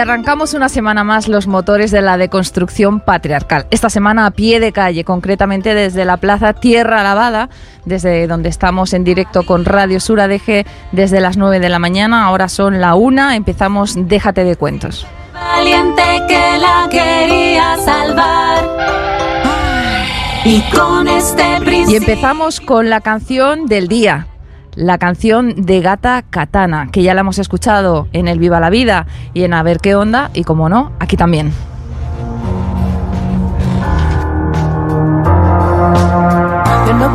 arrancamos una semana más los motores de la deconstrucción patriarcal. Esta semana a pie de calle, concretamente desde la Plaza Tierra Lavada, desde donde estamos en directo con Radio Sur ADG desde las 9 de la mañana. Ahora son la una. Empezamos Déjate de cuentos. Valiente que la quería salvar. Y con este Y empezamos con la canción del día, la canción de Gata Katana, que ya la hemos escuchado en El Viva la Vida y en A ver qué onda, y como no, aquí también. Yo no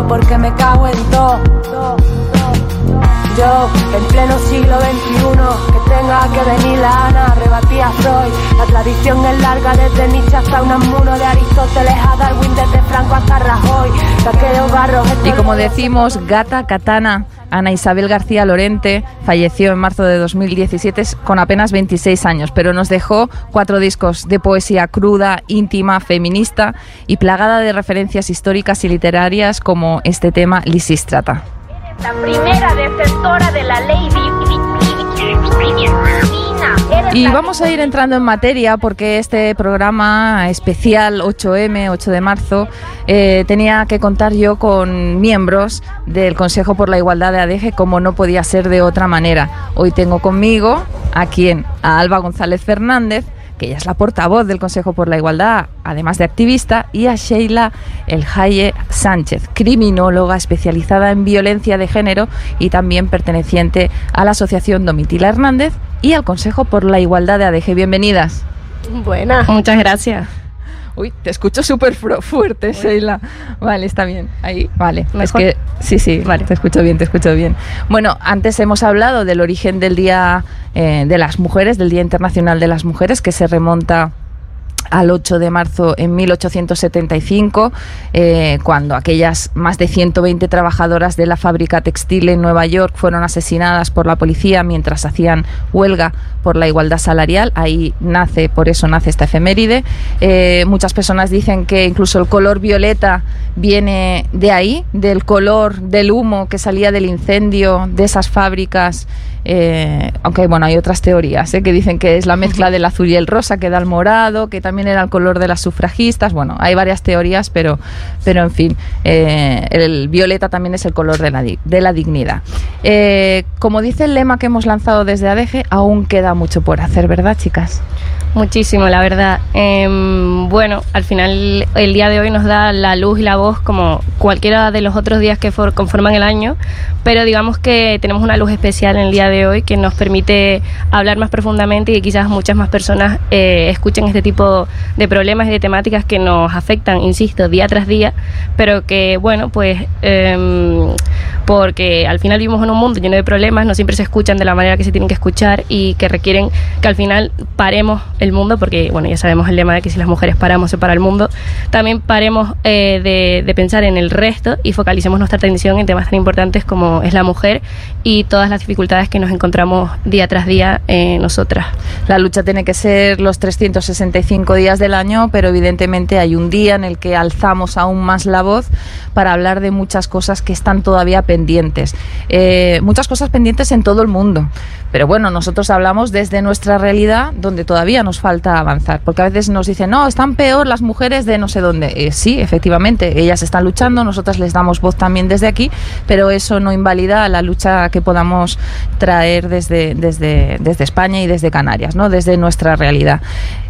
porque me cago en todo. Yo, en pleno siglo XXI, que tenga que venir la Ana, rebatía a Freud. La tradición es larga desde Nietzsche hasta Unamuno, de Aristóteles a Darwin, desde Franco hasta Rajoy. Barros, Y como decimos, Gata Katana, Ana Isabel García Lorente, falleció en marzo de 2017 con apenas 26 años, pero nos dejó cuatro discos de poesía cruda, íntima, feminista y plagada de referencias históricas y literarias como este tema Lisístrata. la primera defensora de la ley Y vamos a ir entrando en materia porque este programa especial 8M, 8 de marzo, eh, tenía que contar yo con miembros del Consejo por la Igualdad de ADG como no podía ser de otra manera. Hoy tengo conmigo a quien, a Alba González Fernández, que ella es la portavoz del Consejo por la Igualdad, además de activista, y a Sheila El Haye Sánchez, criminóloga especializada en violencia de género y también perteneciente a la Asociación Domitila Hernández y al Consejo por la Igualdad de ADG. Bienvenidas. Buenas. Muchas gracias. Uy, te escucho súper fuerte, Sheila. Vale, está bien. Ahí, vale. Es que sí, sí, Vale. te escucho bien, te escucho bien. Bueno, antes hemos hablado del origen del Día eh, de las Mujeres, del Día Internacional de las Mujeres, que se remonta al 8 de marzo en 1875, eh, cuando aquellas más de 120 trabajadoras de la fábrica textil en Nueva York fueron asesinadas por la policía mientras hacían huelga por la igualdad salarial. Ahí nace, por eso nace esta efeméride. Eh, muchas personas dicen que incluso el color violeta viene de ahí, del color del humo que salía del incendio de esas fábricas. Eh, aunque bueno, hay otras teorías ¿eh? que dicen que es la mezcla del azul y el rosa que da el morado, que también era el color de las sufragistas. Bueno, hay varias teorías, pero, pero en fin, eh, el violeta también es el color de la, de la dignidad. Eh, como dice el lema que hemos lanzado desde ADG, aún queda mucho por hacer, ¿verdad, chicas? Muchísimo, la verdad. Em, bueno, al final el día de hoy nos da la luz y la voz como cualquiera de los otros días que for- conforman el año, pero digamos que tenemos una luz especial en el día de hoy que nos permite hablar más profundamente y que quizás muchas más personas eh, escuchen este tipo de problemas y de temáticas que nos afectan, insisto, día tras día, pero que, bueno, pues em, porque al final vivimos en un mundo lleno de problemas, no siempre se escuchan de la manera que se tienen que escuchar y que requieren que al final paremos el mundo, porque bueno, ya sabemos el lema de que si las mujeres paramos se para el mundo, también paremos eh, de, de pensar en el resto y focalicemos nuestra atención en temas tan importantes como es la mujer y todas las dificultades que nos encontramos día tras día eh, nosotras. La lucha tiene que ser los 365 días del año, pero evidentemente hay un día en el que alzamos aún más la voz para hablar de muchas cosas que están todavía pendientes. Eh, muchas cosas pendientes en todo el mundo. Pero bueno, nosotros hablamos desde nuestra realidad donde todavía nos falta avanzar. Porque a veces nos dicen, no, están peor las mujeres de no sé dónde. Eh, sí, efectivamente, ellas están luchando, nosotras les damos voz también desde aquí, pero eso no invalida la lucha que podamos traer desde, desde, desde España y desde Canarias, ¿no? desde nuestra realidad.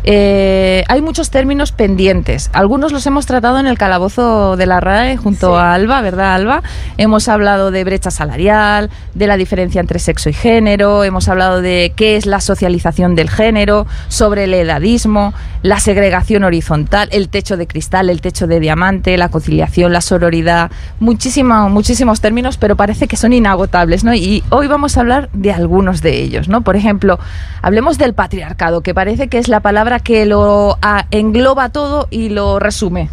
Eh, hay muchos términos pendientes. Algunos los hemos tratado en el calabozo de la RAE junto a Alba, ¿verdad, Alba? Hemos hablado de brecha salarial, de la diferencia entre sexo y género, hemos hablado de qué es la socialización del género, sobre el edadismo, la segregación horizontal, el techo de cristal, el techo de diamante, la conciliación, la sororidad, muchísimo, muchísimos términos, pero parece que son inagotables, ¿no? Y hoy vamos a hablar de algunos de ellos, ¿no? Por ejemplo, hablemos del patriarcado, que parece que es la palabra que lo ah, engloba todo y lo resume.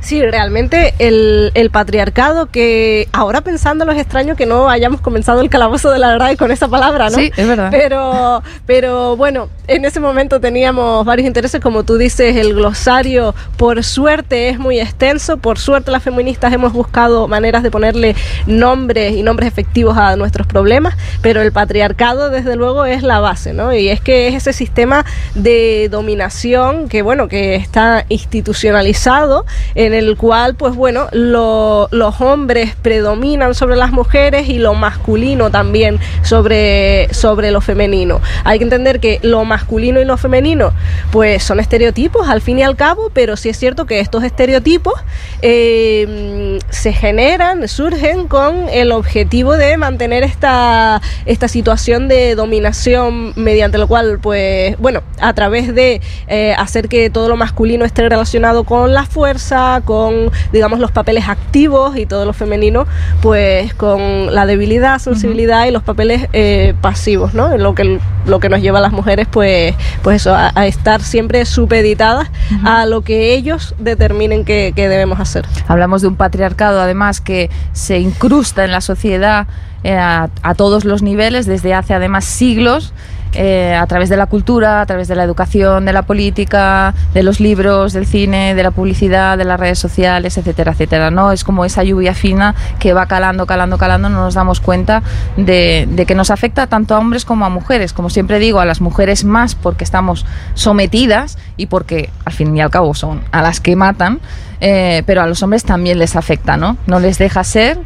Sí, realmente el, el, patriarcado que ahora pensándolo es extraño que no hayamos comenzado el calabozo de la verdad con esa palabra, ¿no? Sí, es verdad. Pero, pero bueno, en ese momento teníamos varios intereses, como tú dices, el glosario por suerte es muy extenso, por suerte las feministas hemos buscado maneras de ponerle nombres y nombres efectivos a nuestros problemas, pero el patriarcado desde luego es la base, ¿no? Y es que es ese sistema de dominación que, bueno, que está institucionalizado en el cual, pues bueno, lo, los hombres predominan sobre las mujeres y lo masculino también sobre, sobre lo femenino. Hay que entender que lo masculino y lo femenino, pues son estereotipos al fin y al cabo, pero sí es cierto que estos estereotipos eh, se generan, surgen con el objetivo de mantener esta, esta situación de dominación mediante lo cual, pues, bueno, a través de eh, hacer que todo lo masculino esté relacionado con la fuerza, con, digamos, los papeles activos y todo lo femenino, pues con la debilidad, sensibilidad y los papeles eh, pasivos, ¿no? Lo que, lo que nos lleva a las mujeres, pues, pues eso, a, a estar siempre supeditadas a lo que ellos determinen que, que, debemos hacer. Hablamos de un patriarcado, además, que se incrusta en la sociedad eh, a, todos los niveles desde hace además siglos eh, a través de la cultura, a través de la educación, de la política, de los libros, del cine, de la publicidad, de las redes sociales, etcétera, etcétera. ¿no? Es como esa lluvia fina que va calando, calando, calando, no nos damos cuenta de, de que nos afecta tanto a hombres como a mujeres. Como siempre digo, a las mujeres más porque estamos sometidas y porque al fin y al cabo son a las que matan, eh, pero a los hombres también les afecta, ¿no? No les deja ser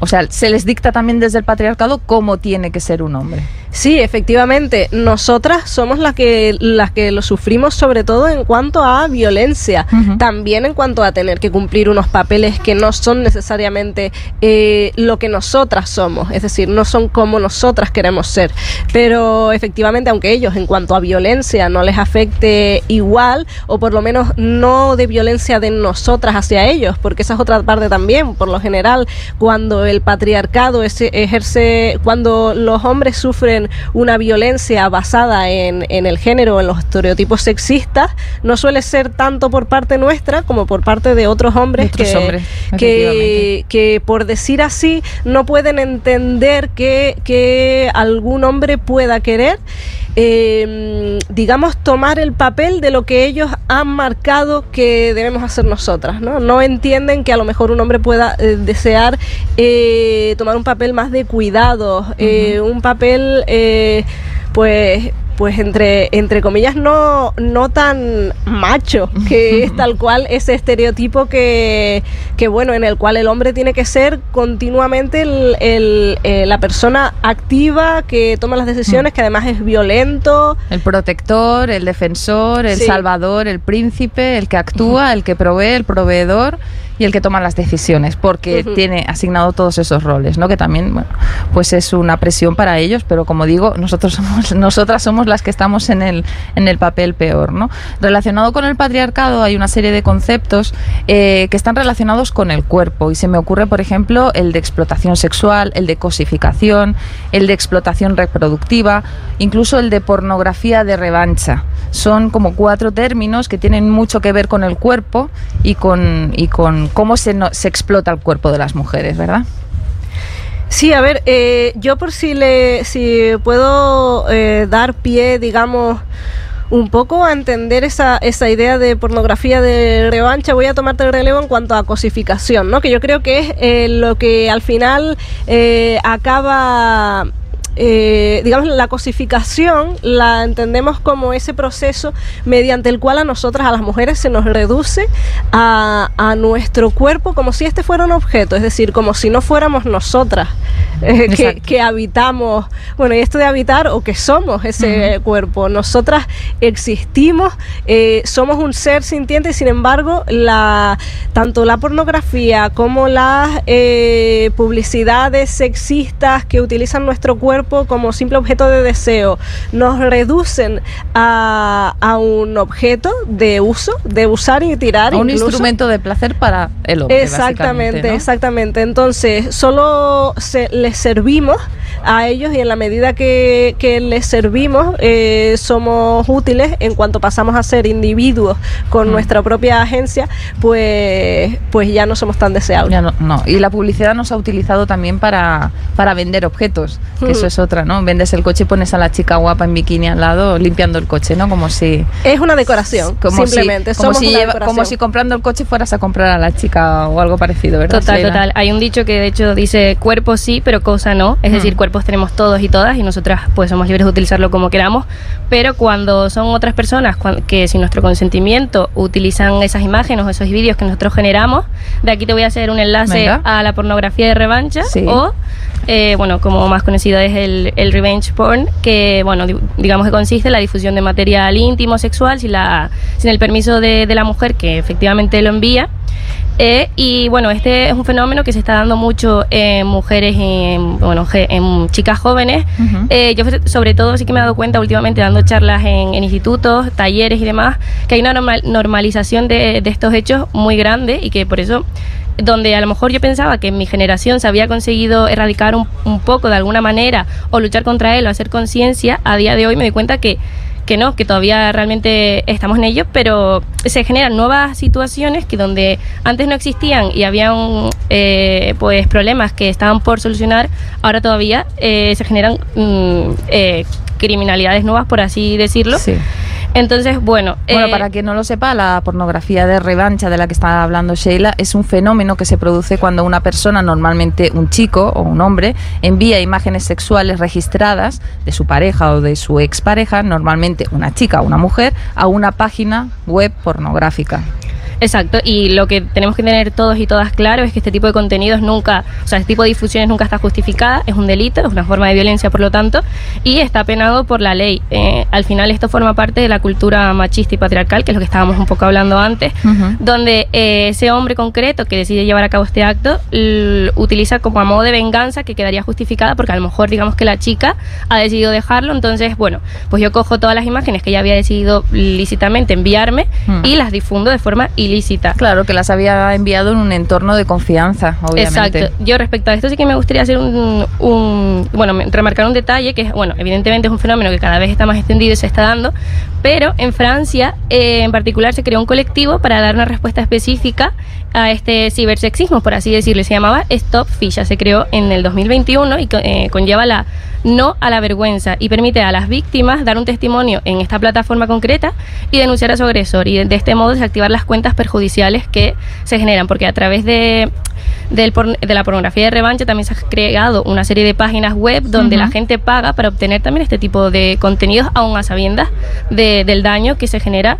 o sea, se les dicta también desde el patriarcado cómo tiene que ser un hombre. Sí, efectivamente, nosotras somos las que las que lo sufrimos sobre todo en cuanto a violencia, uh -huh. también en cuanto a tener que cumplir unos papeles que no son necesariamente eh, lo que nosotras somos, es decir, no son como nosotras queremos ser. Pero efectivamente, aunque ellos en cuanto a violencia no les afecte igual, o por lo menos no de violencia de nosotras hacia ellos, porque esa es otra parte también, por lo general, cuando el patriarcado ejerce, cuando los hombres sufren una violencia basada en, en, el género, en los estereotipos sexistas, no suele ser tanto por parte nuestra como por parte de otros hombres, otros que, hombres que, que, por decir así, no pueden entender que, que algún hombre pueda querer. Eh, digamos, tomar el papel de lo que ellos han marcado que debemos hacer nosotras. No, no entienden que a lo mejor un hombre pueda eh, desear eh, tomar un papel más de cuidado, uh -huh. un papel, eh, pues pues entre, entre comillas no, no tan macho, que es tal cual ese estereotipo que, que, bueno, en el cual el hombre tiene que ser continuamente el, el, eh, la persona activa que toma las decisiones, que además es violento. El protector, el defensor, el sí. salvador, el príncipe, el que actúa, el que provee, el proveedor y el que toma las decisiones, porque uh -huh. tiene asignado todos esos roles, ¿no? Que también, bueno, pues es una presión para ellos, pero como digo, nosotros somos, nosotras somos las que estamos en el, en el papel peor, ¿no? Relacionado con el patriarcado hay una serie de conceptos eh, que están relacionados con el cuerpo y se me ocurre, por ejemplo, el de explotación sexual, el de cosificación, el de explotación reproductiva, incluso el de pornografía de revancha. Son como cuatro términos que tienen mucho que ver con el cuerpo y con, y con cómo se, no, se explota el cuerpo de las mujeres, ¿verdad? Sí, a ver, eh, yo por si le, si puedo eh, dar pie, digamos, un poco a entender esa, esa idea de pornografía de revancha, voy a tomarte el relevo en cuanto a cosificación, ¿no? Que yo creo que es eh, lo que al final acaba eh, digamos, la cosificación la entendemos como ese proceso mediante el cual a nosotras, a las mujeres, se nos reduce a, a nuestro cuerpo como si este fuera un objeto, es decir, como si no fuéramos nosotras eh, que, que, habitamos, bueno, y esto de habitar o que somos ese uh -huh. cuerpo. Nosotras existimos, eh, somos un ser sintiente y sin embargo, la, tanto la pornografía como las publicidades sexistas que utilizan nuestro cuerpo cuerpo como simple objeto de deseo, nos reducen a, a un objeto de uso, de usar y tirar. A un incluso. instrumento de placer para el hombre. Exactamente, exactamente. Entonces, solo se, les servimos a ellos y en la medida que, que les servimos, eh, somos útiles en cuanto pasamos a ser individuos con Mm. nuestra propia agencia, pues, pues ya no somos tan deseables. Ya no, no. Y la publicidad nos ha utilizado también para, para vender objetos, que Hmm. eso es otra, ¿no? Vendes el coche y pones a la chica guapa en bikini al lado limpiando el coche, ¿no? Como si... Es una decoración, Como simplemente. si, como, somos si una lleva- decoración. como si comprando el coche fueras a comprar a la chica o algo parecido, ¿verdad? Total, Sheila? total. Hay un dicho que de hecho dice cuerpo sí, pero cosa no. Es Mm. decir, cuerpos tenemos todos y todas y nosotras pues somos libres de utilizarlo como queramos. Pero cuando son otras personas que sin nuestro consentimiento utilizan esas imágenes o esos vídeos que nosotros generamos, de aquí te voy a hacer un enlace Venga. a la pornografía de revancha Sí. o eh, bueno, como más conocido es el, el revenge porn, que bueno, di- digamos que consiste en la difusión de material íntimo, sexual, sin, la, sin el permiso de, de la mujer que efectivamente lo envía. Eh, y bueno, este es un fenómeno que se está dando mucho en mujeres en, bueno, en chicas jóvenes. Eh, yo sobre todo sí que me he dado cuenta últimamente dando charlas en, en institutos, talleres y demás, que hay una normal- normalización de, de estos hechos muy grande y que por eso donde a lo mejor yo pensaba que en mi generación se había conseguido erradicar un, un poco de alguna manera o luchar contra él o hacer conciencia, a día de hoy me doy cuenta que, que no, que todavía realmente estamos en ello, pero se generan nuevas situaciones que donde antes no existían y habían eh, pues problemas que estaban por solucionar, ahora todavía eh, se generan mm, eh, criminalidades nuevas, por así decirlo. Sí. Entonces, bueno, Bueno, eh, para quien no lo sepa, la pornografía de revancha de la que está hablando Sheila es un fenómeno que se produce cuando una persona, normalmente un chico o un hombre, envía imágenes sexuales registradas de su pareja o de su expareja, normalmente una chica o una mujer, a una página web pornográfica. Exacto, y lo que tenemos que tener todos y todas claro es que este tipo de contenidos nunca, o sea, este tipo de difusiones nunca está justificada, es un delito, es una forma de violencia por lo tanto, y está penado por la ley. Eh, al final esto forma parte de la cultura machista y patriarcal, que es lo que estábamos un poco hablando antes, donde eh, ese hombre concreto que decide llevar a cabo este acto utiliza como a modo de venganza que quedaría justificada porque a lo mejor digamos que la chica ha decidido dejarlo, entonces bueno, pues yo cojo todas las imágenes que ella había decidido lícitamente enviarme Hmm. y las difundo de forma ilícita. Claro, que las había enviado en un entorno de confianza, obviamente. Exacto. Yo respecto a esto sí que me gustaría hacer un, un- bueno, remarcar un detalle que es, bueno, evidentemente es un fenómeno que cada vez está más extendido y se está dando, pero en Francia eh, en particular se creó un colectivo para dar una respuesta específica a este cibersexismo, por así decirlo, se llamaba Stop Fisha, se creó en el 2021 y eh, conlleva la no a la vergüenza y permite a las víctimas dar un testimonio en esta plataforma concreta y denunciar a su agresor. Y de, de este modo desactivar las cuentas perjudiciales que se generan porque a través de de la pornografía de revancha también se ha creado una serie de páginas web donde la gente paga para obtener también este tipo de contenidos aún a sabiendas de- del daño que se genera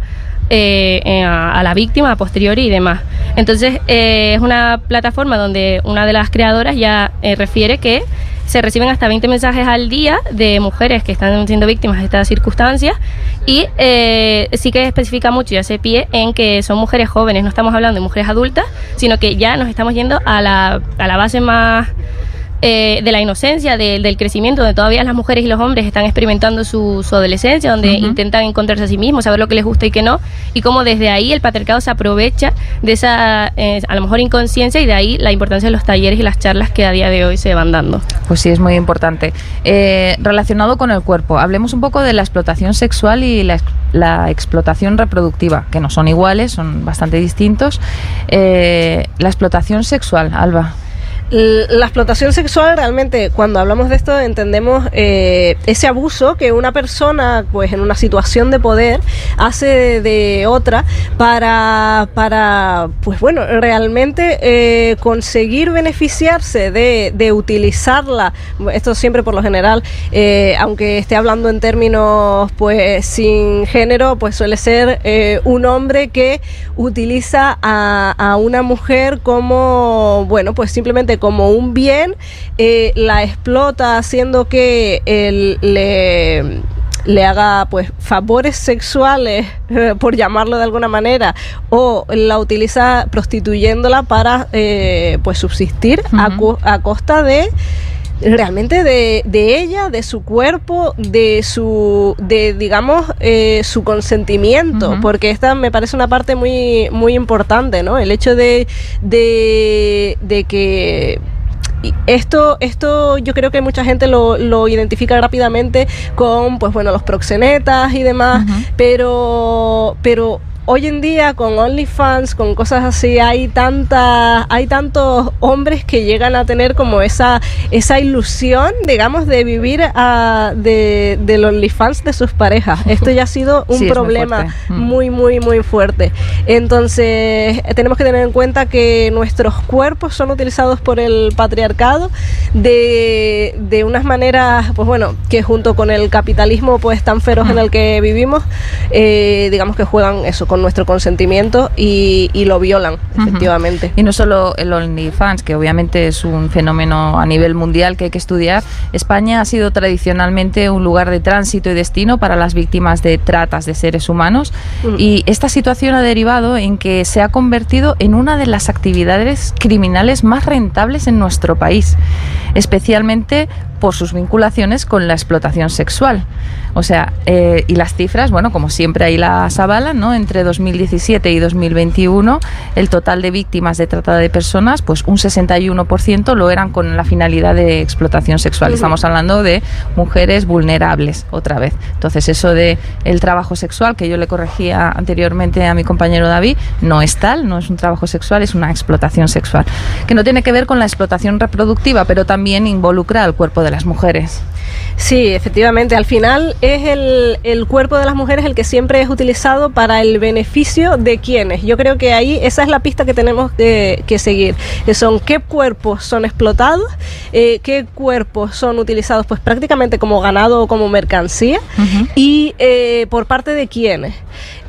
eh, a, la víctima a posteriori y demás. Entonces eh, es una plataforma donde una de las creadoras ya eh, refiere que se reciben hasta 20 mensajes al día de mujeres que están siendo víctimas de estas circunstancias y sí que especifica mucho y hace pie en que son mujeres jóvenes, no estamos hablando de mujeres adultas, sino que ya nos estamos yendo a la, a la base más eh, de la inocencia, de- del crecimiento, donde todavía las mujeres y los hombres están experimentando su, su adolescencia, donde intentan encontrarse a sí mismos, saber lo que les gusta y qué no, y cómo desde ahí el patriarcado se aprovecha de esa, eh, a lo mejor, inconsciencia y de ahí la importancia de los talleres y las charlas que a día de hoy se van dando. Pues sí, es muy importante. Eh, relacionado con el cuerpo, hablemos un poco de la explotación sexual y la, la explotación reproductiva, que no son iguales, son bastante distintos. Eh, la explotación sexual, Alba. La explotación sexual realmente, cuando hablamos de esto, entendemos eh, ese abuso que una persona, pues en una situación de poder, hace de, otra para, para, pues bueno, realmente eh, conseguir beneficiarse de, de utilizarla. Esto siempre por lo general, eh, aunque esté hablando en términos, pues sin género, pues suele ser eh, un hombre que utiliza a, a una mujer como, bueno, pues simplemente como un bien, eh, la explota haciendo que él le le haga pues favores sexuales eh, por llamarlo de alguna manera o la utiliza prostituyéndola para eh, pues subsistir a, a costa de realmente de, de ella, de su cuerpo, de su, de digamos, eh, su consentimiento, porque esta me parece una parte muy, muy importante, ¿no? El hecho de, de, de que esto, esto yo creo que mucha gente lo, lo identifica rápidamente con, pues bueno, los proxenetas y demás, pero, pero hoy en día con OnlyFans, con cosas así, hay tantas, hay tantos hombres que llegan a tener como esa, esa ilusión, digamos, de vivir a, de, del OnlyFans de sus parejas. Esto ya ha sido un Sí, es muy problema. Mm. muy, muy, muy fuerte. Entonces, tenemos que tener en cuenta que nuestros cuerpos son utilizados por el patriarcado de, de unas maneras, pues bueno, que junto con el capitalismo pues tan feroz en el que vivimos, eh, digamos que juegan eso con nuestro consentimiento y, y lo violan, efectivamente. Y no solo el OnlyFans, que obviamente es un fenómeno a nivel mundial que hay que estudiar. España ha sido tradicionalmente un lugar de tránsito y destino para las víctimas de tratas de seres humanos. Mm. Y esta situación ha derivado en que se ha convertido en una de las actividades criminales más rentables en nuestro país, especialmente por sus vinculaciones con la explotación sexual. O sea, eh, y las cifras, bueno, como siempre ahí las avalan, ¿no? Entre 2017 y 2021, el total de víctimas de trata de personas, pues un 61% lo eran con la finalidad de explotación sexual. Estamos hablando de mujeres vulnerables, otra vez. Entonces, eso de el trabajo sexual, que yo le corregía anteriormente a mi compañero David, no es tal, no es un trabajo sexual, es una explotación sexual. Que no tiene que ver con la explotación reproductiva, pero también involucra al cuerpo de las mujeres. Sí, efectivamente. Al final es el, el cuerpo de las mujeres el que siempre es utilizado para el beneficio de quienes. Yo creo que ahí esa es la pista que tenemos que, que seguir. Que son qué cuerpos son explotados, eh, qué cuerpos son utilizados pues prácticamente como ganado o como mercancía y eh, por parte de quiénes.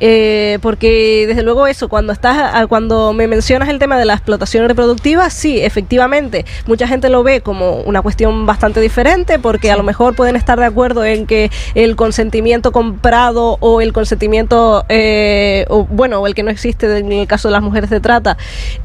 Eh, porque desde luego eso, cuando estás, ah, cuando me mencionas el tema de la explotación reproductiva, sí, efectivamente, mucha gente lo ve como una cuestión bastante diferente, porque a lo mejor pueden estar de acuerdo en que el consentimiento comprado o el consentimiento, eh, o, bueno, o el que no existe en el caso de las mujeres de trata,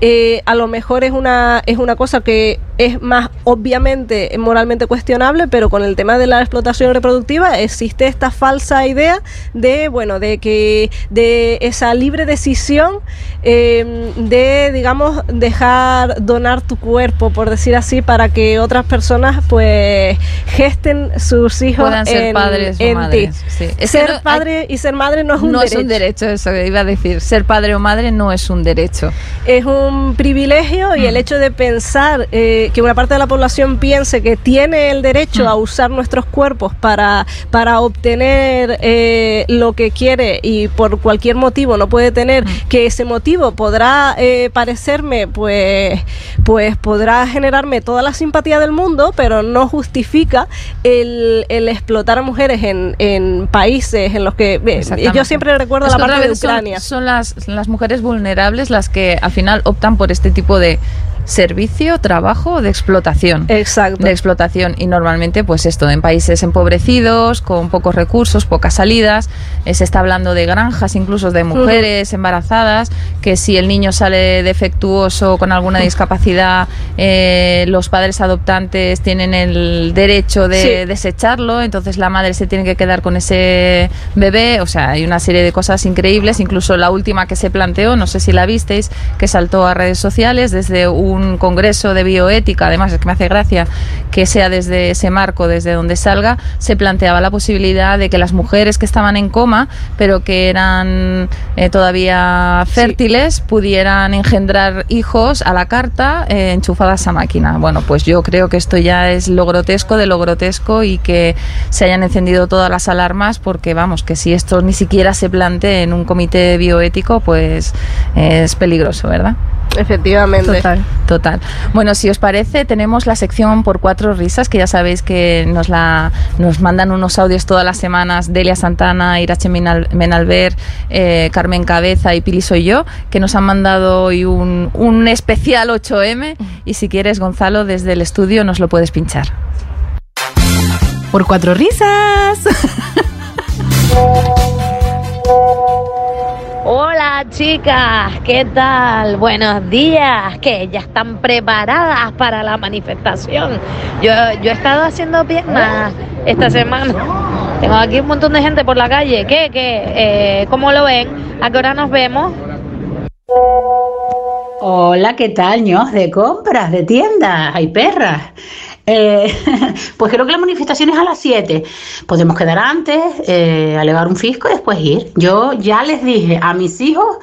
eh, a lo mejor es una, es una cosa que es más obviamente moralmente cuestionable, pero con el tema de la explotación reproductiva existe esta falsa idea de, bueno, de que de esa libre decisión eh, de, digamos, dejar donar tu cuerpo, por decir así, para que otras personas, pues, gesten sus hijos Puedan ser en, padres o en madres, sí. Es Ser no- hay- padre y ser madre no es un no derecho. es un derecho, eso que iba a decir. Ser padre o madre no es un derecho. es un privilegio y Mm. el hecho de pensar eh, que una parte de la población piense que tiene el derecho Mm. a usar nuestros cuerpos para, para obtener eh, lo que quiere y por cualquier motivo no puede tener, Mm. que ese motivo podrá eh, parecerme, pues, pues podrá generarme toda la simpatía del mundo, pero no justifica el, el explotar a mujeres en, en países en los que... eh, yo siempre recuerdo Es la parte de vez son- Ucrania. Son, las, las mujeres vulnerables las que al final optan por este tipo de servicio, trabajo de explotación. Exacto. de explotación. Y normalmente pues esto en países empobrecidos con pocos recursos pocas salidas. Eh, se está hablando de granjas incluso de mujeres embarazadas que si el niño sale defectuoso con alguna discapacidad eh, los padres adoptantes tienen el derecho de Sí. desecharlo. Entonces la madre se tiene que quedar con ese bebé. O sea hay una serie de cosas increíbles. Incluso la última que se planteó no sé si la visteis que saltó a redes sociales desde un congreso de bioética además es que me hace gracia que sea desde ese marco desde donde salga se planteaba la posibilidad de que las mujeres que estaban en coma pero que eran eh, todavía fértiles pudieran engendrar hijos a la carta eh, enchufadas a máquina. Bueno pues yo creo que esto ya es lo grotesco de lo grotesco y que se hayan encendido todas las alarmas porque vamos que si esto ni siquiera se plantee en un comité bioético pues es peligroso verdad Efectivamente. Total. Total. Bueno, si os parece, tenemos la sección por cuatro risas, que ya sabéis que nos la nos mandan unos audios todas las semanas Delia Santana, Irache Menal- Menalver, eh, Carmen Cabeza y Pili Soy Yo, que nos han mandado hoy un, un especial 8M. Y si quieres, Gonzalo, desde el estudio nos lo puedes pinchar. Por cuatro risas. Hola, chicas, ¿qué tal? Buenos días, que ya están preparadas para la manifestación. Yo, yo he estado haciendo piernas esta semana. Tengo aquí un montón de gente por la calle. ¿Qué? ¿Qué? Eh, ¿Cómo lo ven? ¿A qué hora nos vemos? Hola, ¿qué tal, ños? De compras, de tiendas, hay perras. Eh, pues creo que la manifestación es a las 7. Podemos quedar antes, eh, alegar un fisco y después ir. Yo ya les dije a mis hijos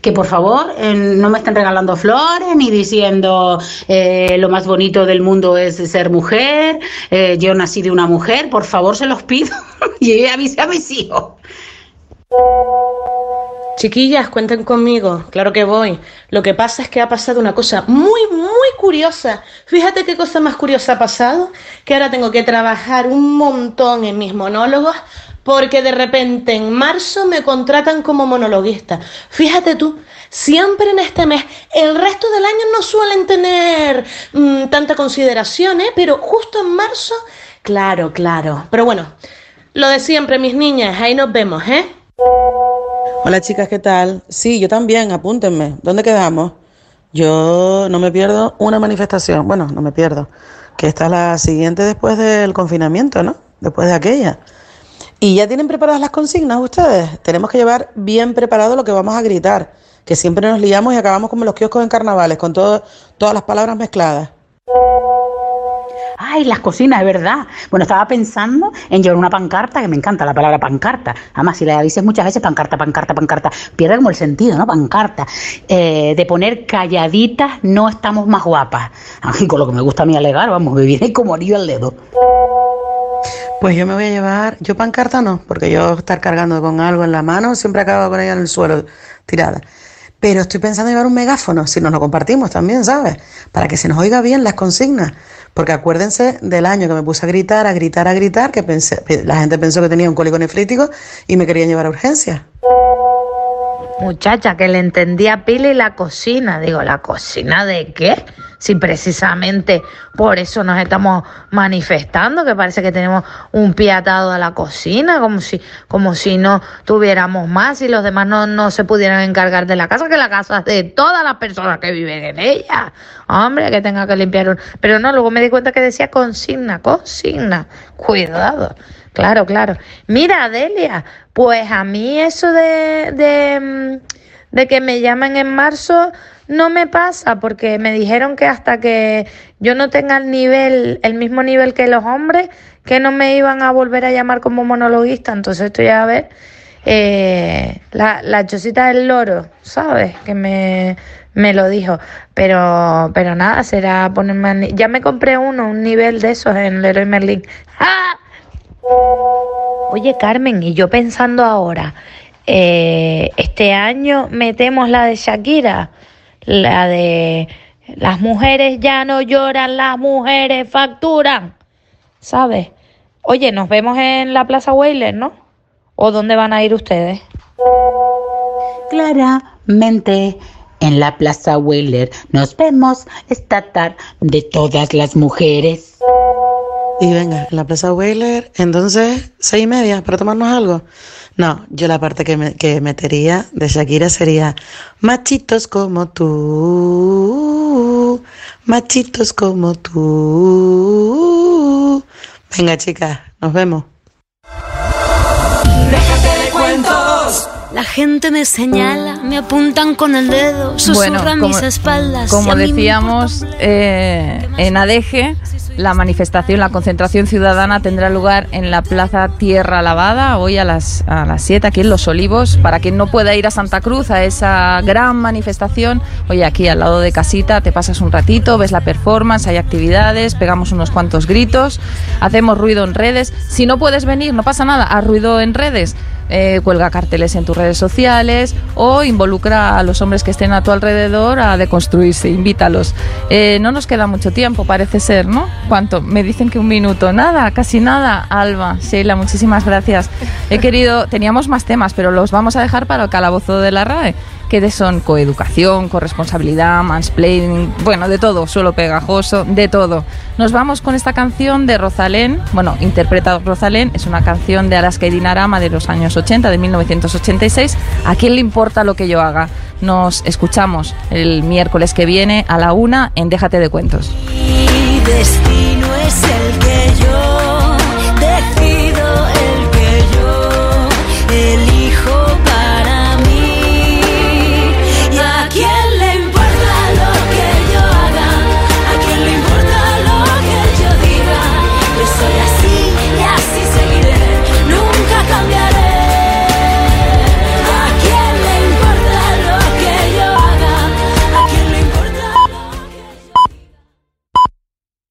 que por favor eh, no me estén regalando flores ni diciendo eh, lo más bonito del mundo es ser mujer, yo nací de una mujer, por favor se los pido y avisé a mis hijos. Chiquillas, cuenten conmigo, claro que voy. Lo que pasa es que ha pasado una cosa muy, muy curiosa. Fíjate qué cosa más curiosa ha pasado, que ahora tengo que trabajar un montón en mis monólogos porque de repente en marzo me contratan como monologuista. Fíjate tú, siempre en este mes, el resto del año no suelen tener mm, tanta consideración, ¿eh? pero justo en marzo, claro, claro. Pero bueno, lo de siempre, mis niñas, ahí nos vemos, ¿eh? Hola chicas, ¿qué tal? Sí, yo también, apúntenme. ¿Dónde quedamos? Yo no me pierdo una manifestación. Bueno, no me pierdo. Que esta es la siguiente después del confinamiento, ¿no? Después de aquella. ¿Y ya tienen preparadas las consignas ustedes? Tenemos que llevar bien preparado lo que vamos a gritar. Que siempre nos liamos y acabamos como los kioscos en carnavales, con todo, todas las palabras mezcladas. Ay, las cocinas, es verdad. Bueno, estaba pensando en llevar una pancarta, que me encanta la palabra pancarta. Además, si la dices muchas veces, pancarta, pancarta, pancarta, pierde como el sentido, ¿no? Pancarta. Eh, de poner calladitas, no estamos más guapas. Ay, con lo que me gusta a mí alegar, vamos, viene como anillo al dedo. Pues yo me voy a llevar, yo pancarta no, porque yo estar cargando con algo en la mano siempre acabo con ella en el suelo tirada. Pero estoy pensando en llevar un megáfono, si nos lo compartimos también, ¿sabes? Para que se nos oiga bien las consignas. Porque acuérdense del año que me puse a gritar, a gritar, a gritar, que pensé, la gente pensó que tenía un cólico nefrítico y me querían llevar a urgencias. Muchacha, que le entendía a Pili la cocina. Digo, ¿la cocina de qué? Si precisamente por eso nos estamos manifestando, que parece que tenemos un pie atado a la cocina, como si, como si no tuviéramos más y los demás no, no se pudieran encargar de la casa, que la casa es de todas las personas que viven en ella. Hombre, que tenga que limpiar un... Pero no, luego me di cuenta que decía consigna, consigna. Cuidado. Claro, claro. Mira, Delia, pues a mí eso de, de, mm, de que me llamen en marzo no me pasa porque me dijeron que hasta que yo no tenga el nivel, el mismo nivel que los hombres, que no me iban a volver a llamar como monologuista. Entonces estoy a ver eh, la, la chocita del loro, ¿sabes? Que me, me lo dijo. Pero, pero nada, será ponerme... Ya me compré uno, un nivel de esos en Leroy Merlin. ¡Ah! Oye, Carmen, y yo pensando ahora, eh, este año metemos la de Shakira, la de las mujeres ya no lloran, las mujeres facturan, ¿sabes? Oye, nos vemos en la Plaza Weyler, ¿no? ¿O dónde van a ir ustedes? Claramente, en la Plaza Wheeler nos vemos esta tarde de todas las mujeres. Y venga, en la Plaza Weyler, entonces, seis y media para tomarnos algo. No, yo la parte que, me- que metería de Shakira sería machitos como tú, machitos como tú. Venga, chicas, nos vemos. Déjate de cuentos. La gente me señala, me apuntan con el dedo, susurran Bueno, mis espaldas. Como decíamos, eh, en Adeje, la manifestación, la concentración ciudadana tendrá lugar en la Plaza Tierra Lavada, hoy a las, a las 7, aquí en Los Olivos. Para quien no pueda ir a Santa Cruz, a esa gran manifestación, oye, aquí al lado de casita te pasas un ratito, ves la performance, hay actividades, pegamos unos cuantos gritos, hacemos ruido en redes. Si no puedes venir, no pasa nada, haz ruido en redes. Eh, cuelga carteles en tus redes sociales o involucra a los hombres que estén a tu alrededor a deconstruirse, invítalos. Eh, no nos queda mucho tiempo, parece ser, ¿no? ¿Cuánto? Me dicen que un minuto, nada, casi nada. Alba, Sheila, muchísimas gracias. He querido, teníamos más temas, pero los vamos a dejar para el calabozo de la RAE. Que son coeducación, corresponsabilidad, mansplaining, bueno, de todo, suelo pegajoso, de todo. Nos vamos con esta canción de Rosalén, bueno, interpreta Rosalén, es una canción de Alaska y Dinarama de los años 80, de 1986. ¿A quién le importa lo que yo haga? Nos escuchamos el miércoles que viene a la una en Déjate de Cuentos. Mi destino es el que yo